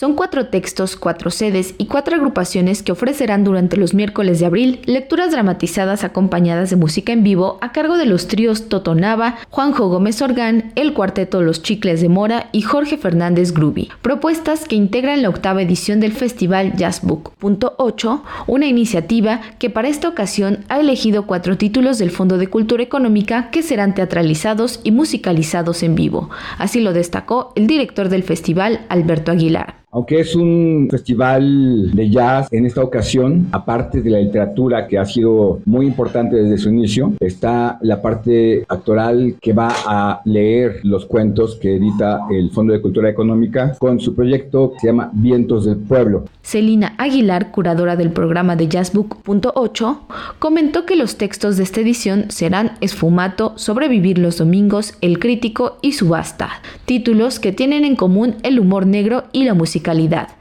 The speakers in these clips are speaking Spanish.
Son cuatro textos, cuatro sedes y cuatro agrupaciones que ofrecerán durante los miércoles de abril lecturas dramatizadas acompañadas de música en vivo a cargo de los tríos Totonava, Juanjo Gómez Orgán, el cuarteto Los Chicles de Mora y Jorge Fernández Gruby. Propuestas que integran la octava edición del festival Jazzbook.8, una iniciativa que para esta ocasión ha elegido cuatro títulos del Fondo de Cultura Económica que serán teatralizados y musicalizados en vivo. Así lo destacó el director del festival, Alberto Aguilar. Aunque es un festival de jazz, en esta ocasión, aparte de la literatura que ha sido muy importante desde su inicio, está la parte actoral que va a leer los cuentos que edita el Fondo de Cultura Económica con su proyecto que se llama Vientos del Pueblo. Celina Aguilar, curadora del programa de Jazzbook.8, comentó que los textos de esta edición serán Esfumato, Sobrevivir los Domingos, El Crítico y Subasta, títulos que tienen en común el humor negro y la música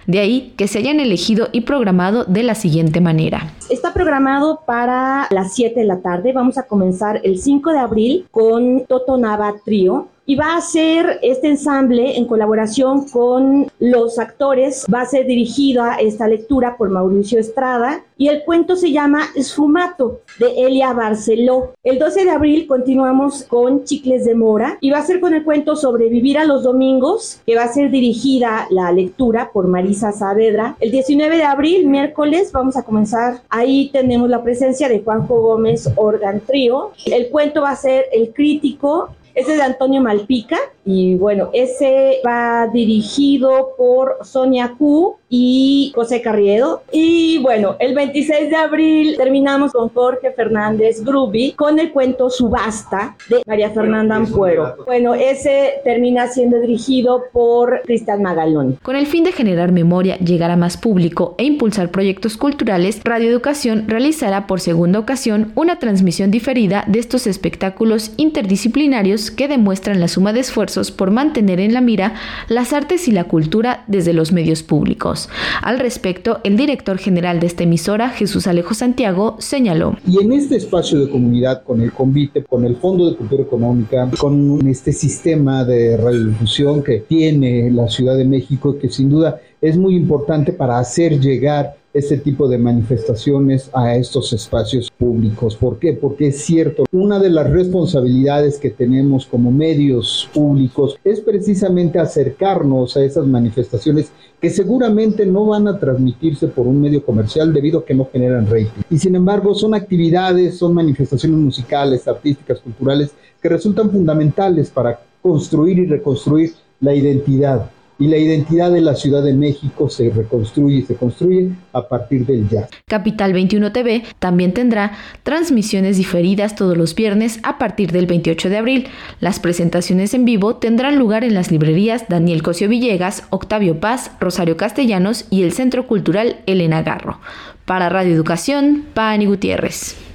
De ahí que se hayan elegido y programado de la siguiente manera. Está programado para las 7 de la tarde. Vamos a comenzar el 5 de abril con Toto Nava Trío y va a ser este ensamble en colaboración con los actores. Va a ser dirigida esta lectura por Mauricio Estrada y el cuento se llama Esfumato de Elia Barceló. El 12 de abril continuamos con Chicles de Mora y va a ser con el cuento Sobrevivir a los Domingos, que va a ser dirigida la lectura por Marisa Saavedra. El 19 de abril, miércoles, vamos a comenzar. Ahí tenemos la presencia de Juanjo Gómez Organ Trío. El cuento va a ser El Crítico ese es de Antonio Malpica y bueno, ese va dirigido por Sonia Q y José Carriedo. Y bueno, el 26 de abril terminamos con Jorge Fernández Gruby con el cuento Subasta de María Fernanda Ampuero. Bueno, ese termina siendo dirigido por Cristian Magalón. Con el fin de generar memoria, llegar a más público e impulsar proyectos culturales, Radio Educación realizará por segunda ocasión una transmisión diferida de estos espectáculos interdisciplinarios que demuestran la suma de esfuerzos por mantener en la mira las artes y la cultura desde los medios públicos. Al respecto, el director general de esta emisora, Jesús Alejo Santiago, señaló. Y en este espacio de comunidad, con el convite, con el Fondo de Cultura Económica, con este sistema de radiodifusión que tiene la Ciudad de México, que sin duda es muy importante para hacer llegar este tipo de manifestaciones a estos espacios públicos. ¿Por qué? Porque es cierto, una de las responsabilidades que tenemos como medios públicos es precisamente acercarnos a esas manifestaciones que seguramente no van a transmitirse por un medio comercial debido a que no generan rating. Y sin embargo son actividades, son manifestaciones musicales, artísticas, culturales que resultan fundamentales para construir y reconstruir la identidad y la identidad de la Ciudad de México se reconstruye y se construye a partir del jazz. Capital 21 TV también tendrá transmisiones diferidas todos los viernes a partir del 28 de abril. Las presentaciones en vivo tendrán lugar en las librerías Daniel Cosio Villegas, Octavio Paz, Rosario Castellanos y el Centro Cultural Elena Garro. Para Radio Educación, Pani Gutiérrez.